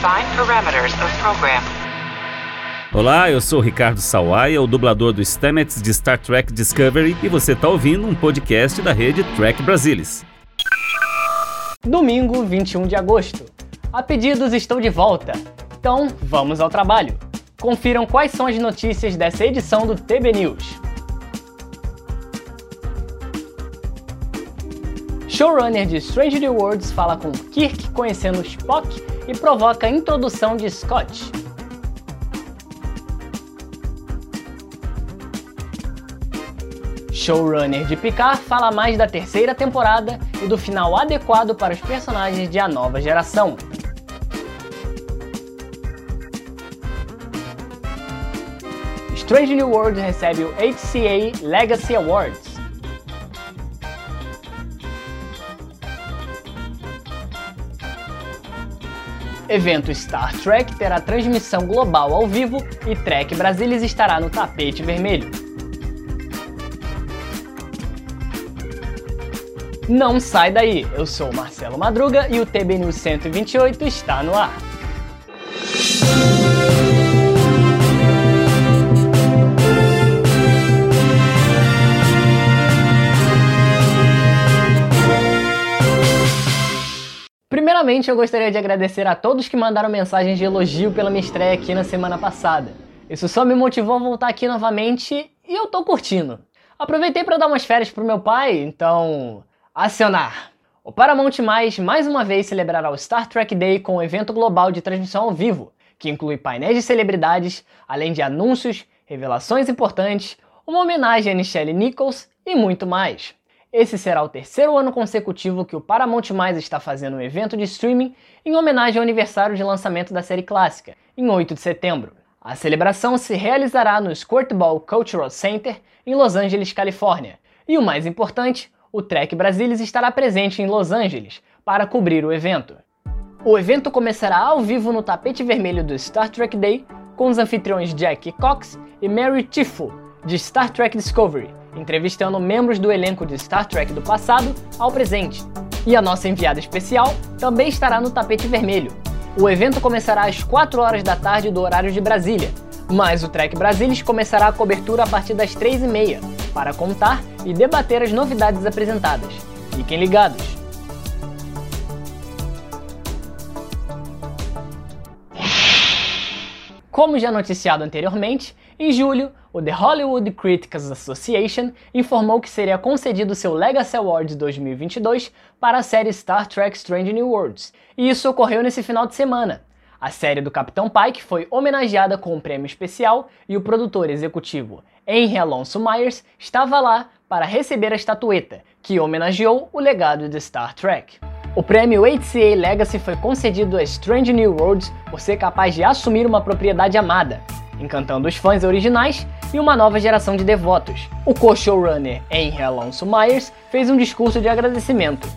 Define parameters of program. Olá, eu sou Ricardo Sawaia, o dublador do Stamets de Star Trek Discovery, e você está ouvindo um podcast da rede Trek Brasilis. Domingo, 21 de agosto. A pedidos estou de volta. Então, vamos ao trabalho. Confiram quais são as notícias dessa edição do TB News. Showrunner de Strange New Worlds fala com Kirk conhecendo Spock e provoca a introdução de Scott. Showrunner de Picard fala mais da terceira temporada e do final adequado para os personagens de A Nova Geração. Strange New Worlds recebe o HCA Legacy Awards. Evento Star Trek terá transmissão global ao vivo e Trek Brasilis estará no tapete vermelho. Não sai daí, eu sou Marcelo Madruga e o TB News 128 está no ar. Primeiramente, eu gostaria de agradecer a todos que mandaram mensagens de elogio pela minha estreia aqui na semana passada. Isso só me motivou a voltar aqui novamente e eu tô curtindo. Aproveitei para dar umas férias pro meu pai, então. acionar! O Paramount Mais mais uma vez celebrará o Star Trek Day com um evento global de transmissão ao vivo, que inclui painéis de celebridades, além de anúncios, revelações importantes, uma homenagem a Michelle Nichols e muito mais. Esse será o terceiro ano consecutivo que o Paramount está fazendo um evento de streaming em homenagem ao aniversário de lançamento da série clássica, em 8 de setembro. A celebração se realizará no Squirtball Cultural Center, em Los Angeles, Califórnia. E o mais importante, o Trek Brasilis estará presente em Los Angeles para cobrir o evento. O evento começará ao vivo no tapete vermelho do Star Trek Day com os anfitriões Jack Cox e Mary Tifo, de Star Trek Discovery, entrevistando membros do elenco de Star Trek do passado ao presente. E a nossa enviada especial também estará no tapete vermelho. O evento começará às 4 horas da tarde do horário de Brasília, mas o Trek Brasilis começará a cobertura a partir das 3h30, para contar e debater as novidades apresentadas. Fiquem ligados! Como já noticiado anteriormente, em julho, o The Hollywood Critics Association informou que seria concedido seu Legacy Awards 2022 para a série Star Trek Strange New Worlds, e isso ocorreu nesse final de semana. A série do Capitão Pike foi homenageada com um prêmio especial e o produtor executivo Henry Alonso Myers estava lá para receber a estatueta, que homenageou o legado de Star Trek. O prêmio HCA Legacy foi concedido a Strange New Worlds por ser capaz de assumir uma propriedade amada, encantando os fãs originais e uma nova geração de devotos. O co-showrunner Henry Alonso Myers fez um discurso de agradecimento.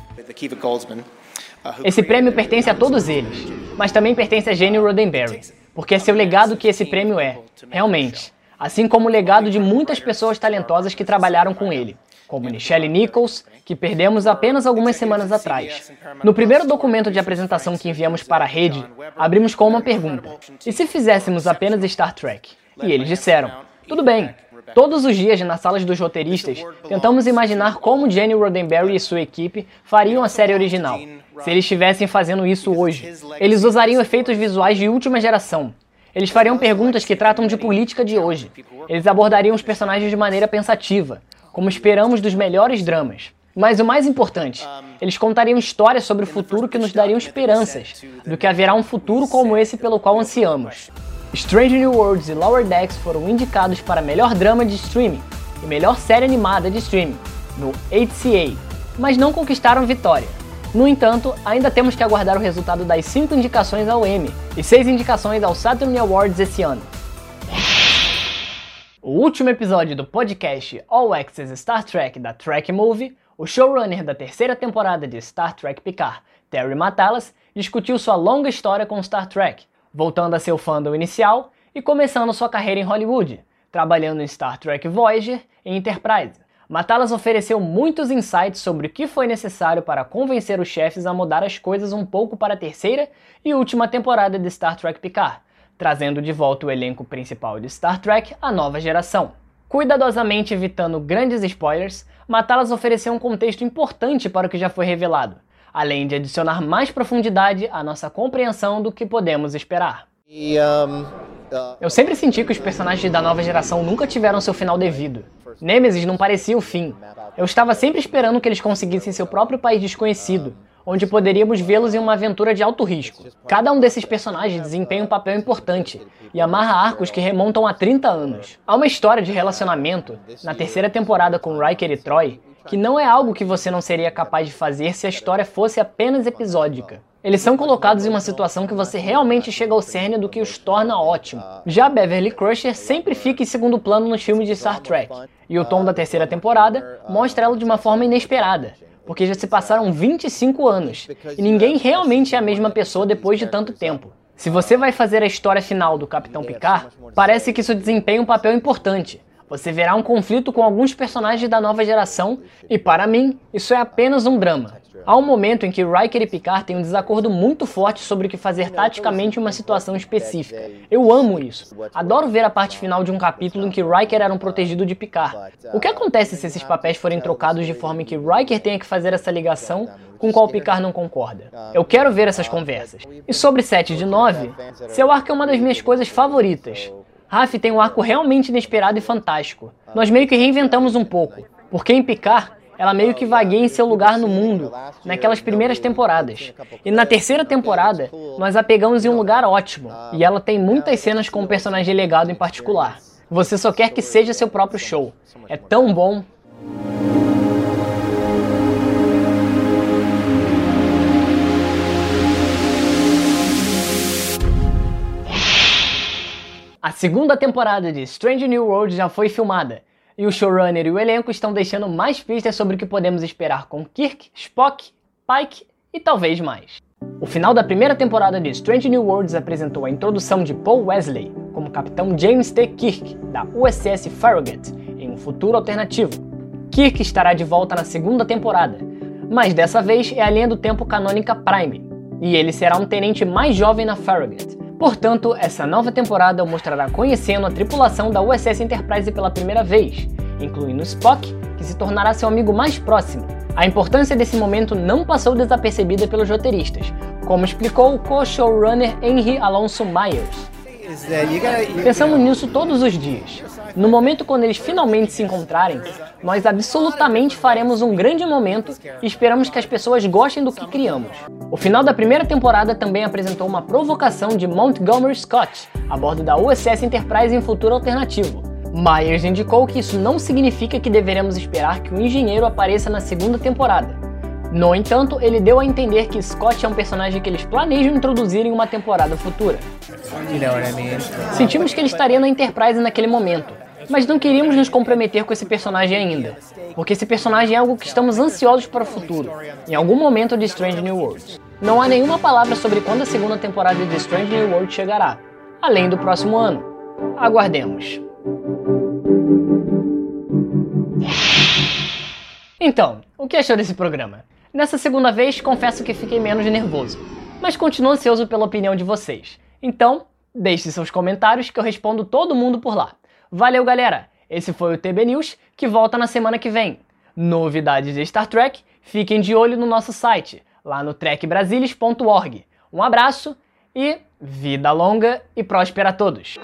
Esse prêmio pertence a todos eles, mas também pertence a Gene Roddenberry, porque é seu legado que esse prêmio é, realmente, assim como o legado de muitas pessoas talentosas que trabalharam com ele como Michelle Nichols, que perdemos apenas algumas semanas atrás. No primeiro documento de apresentação que enviamos para a rede, abrimos com uma pergunta: e se fizéssemos apenas Star Trek? E eles disseram: tudo bem. Todos os dias, nas salas dos roteiristas, tentamos imaginar como Jenny Roddenberry e sua equipe fariam a série original, se eles estivessem fazendo isso hoje. Eles usariam efeitos visuais de última geração, eles fariam perguntas que tratam de política de hoje. Eles abordariam os personagens de maneira pensativa, como esperamos dos melhores dramas. Mas o mais importante, eles contariam histórias sobre o futuro que nos dariam esperanças do que haverá um futuro como esse pelo qual ansiamos. Strange New Worlds e Lower Decks foram indicados para melhor drama de streaming e melhor série animada de streaming no HCA, mas não conquistaram vitória. No entanto, ainda temos que aguardar o resultado das 5 indicações ao Emmy e 6 indicações ao Saturn Awards esse ano. O último episódio do podcast All Access Star Trek da Trek Movie, o showrunner da terceira temporada de Star Trek Picard, Terry Matalas, discutiu sua longa história com Star Trek, voltando a seu fandom inicial e começando sua carreira em Hollywood, trabalhando em Star Trek Voyager e Enterprise. Matá-las ofereceu muitos insights sobre o que foi necessário para convencer os chefes a mudar as coisas um pouco para a terceira e última temporada de Star Trek Picard, trazendo de volta o elenco principal de Star Trek à nova geração. Cuidadosamente evitando grandes spoilers, Matá-las ofereceu um contexto importante para o que já foi revelado, além de adicionar mais profundidade à nossa compreensão do que podemos esperar. Eu sempre senti que os personagens da nova geração nunca tiveram seu final devido. Nemesis não parecia o fim. Eu estava sempre esperando que eles conseguissem seu próprio país desconhecido, onde poderíamos vê-los em uma aventura de alto risco. Cada um desses personagens desempenha um papel importante e amarra arcos que remontam a 30 anos. Há uma história de relacionamento, na terceira temporada com Riker e Troy, que não é algo que você não seria capaz de fazer se a história fosse apenas episódica. Eles são colocados em uma situação que você realmente chega ao cerne do que os torna ótimo. Já Beverly Crusher sempre fica em segundo plano nos filmes de Star Trek, e o tom da terceira temporada mostra ela de uma forma inesperada, porque já se passaram 25 anos, e ninguém realmente é a mesma pessoa depois de tanto tempo. Se você vai fazer a história final do Capitão Picard, parece que isso desempenha um papel importante, você verá um conflito com alguns personagens da nova geração, e para mim, isso é apenas um drama. Há um momento em que Riker e Picard têm um desacordo muito forte sobre o que fazer taticamente em uma situação específica. Eu amo isso. Adoro ver a parte final de um capítulo em que Riker era um protegido de Picard. O que acontece se esses papéis forem trocados de forma que Riker tenha que fazer essa ligação com qual Picard não concorda? Eu quero ver essas conversas. E sobre 7 de 9, seu arco é uma das minhas coisas favoritas. Raf tem um arco realmente inesperado e fantástico. Nós meio que reinventamos um pouco, porque em Picard ela meio que vagueia em seu lugar no mundo, naquelas primeiras temporadas. E na terceira temporada, nós a pegamos em um lugar ótimo, e ela tem muitas cenas com um personagem legado em particular. Você só quer que seja seu próprio show. É tão bom. A segunda temporada de Strange New World já foi filmada, e o showrunner e o elenco estão deixando mais pistas sobre o que podemos esperar com Kirk, Spock, Pike e talvez mais. O final da primeira temporada de Strange New Worlds apresentou a introdução de Paul Wesley como Capitão James T. Kirk da USS Farragut em um futuro alternativo. Kirk estará de volta na segunda temporada, mas dessa vez é a linha do tempo canônica Prime, e ele será um tenente mais jovem na Farragut, Portanto, essa nova temporada o mostrará conhecendo a tripulação da USS Enterprise pela primeira vez, incluindo Spock, que se tornará seu amigo mais próximo. A importância desse momento não passou desapercebida pelos roteiristas, como explicou o co-showrunner Henry Alonso Myers. Pensamos nisso todos os dias. No momento quando eles finalmente se encontrarem, nós absolutamente faremos um grande momento e esperamos que as pessoas gostem do que criamos. O final da primeira temporada também apresentou uma provocação de Montgomery Scott a bordo da USS Enterprise em futuro alternativo. Myers indicou que isso não significa que deveremos esperar que o engenheiro apareça na segunda temporada. No entanto, ele deu a entender que Scott é um personagem que eles planejam introduzir em uma temporada futura. Sentimos que ele estaria na Enterprise naquele momento, mas não queríamos nos comprometer com esse personagem ainda, porque esse personagem é algo que estamos ansiosos para o futuro, em algum momento de Strange New Worlds. Não há nenhuma palavra sobre quando a segunda temporada de Strange New Worlds chegará, além do próximo ano. Aguardemos. Então, o que achou desse programa? Nessa segunda vez, confesso que fiquei menos nervoso, mas continuo ansioso pela opinião de vocês. Então, deixe seus comentários que eu respondo todo mundo por lá. Valeu, galera! Esse foi o TB News, que volta na semana que vem. Novidades de Star Trek, fiquem de olho no nosso site, lá no trekbrasilis.org. Um abraço e vida longa e próspera a todos!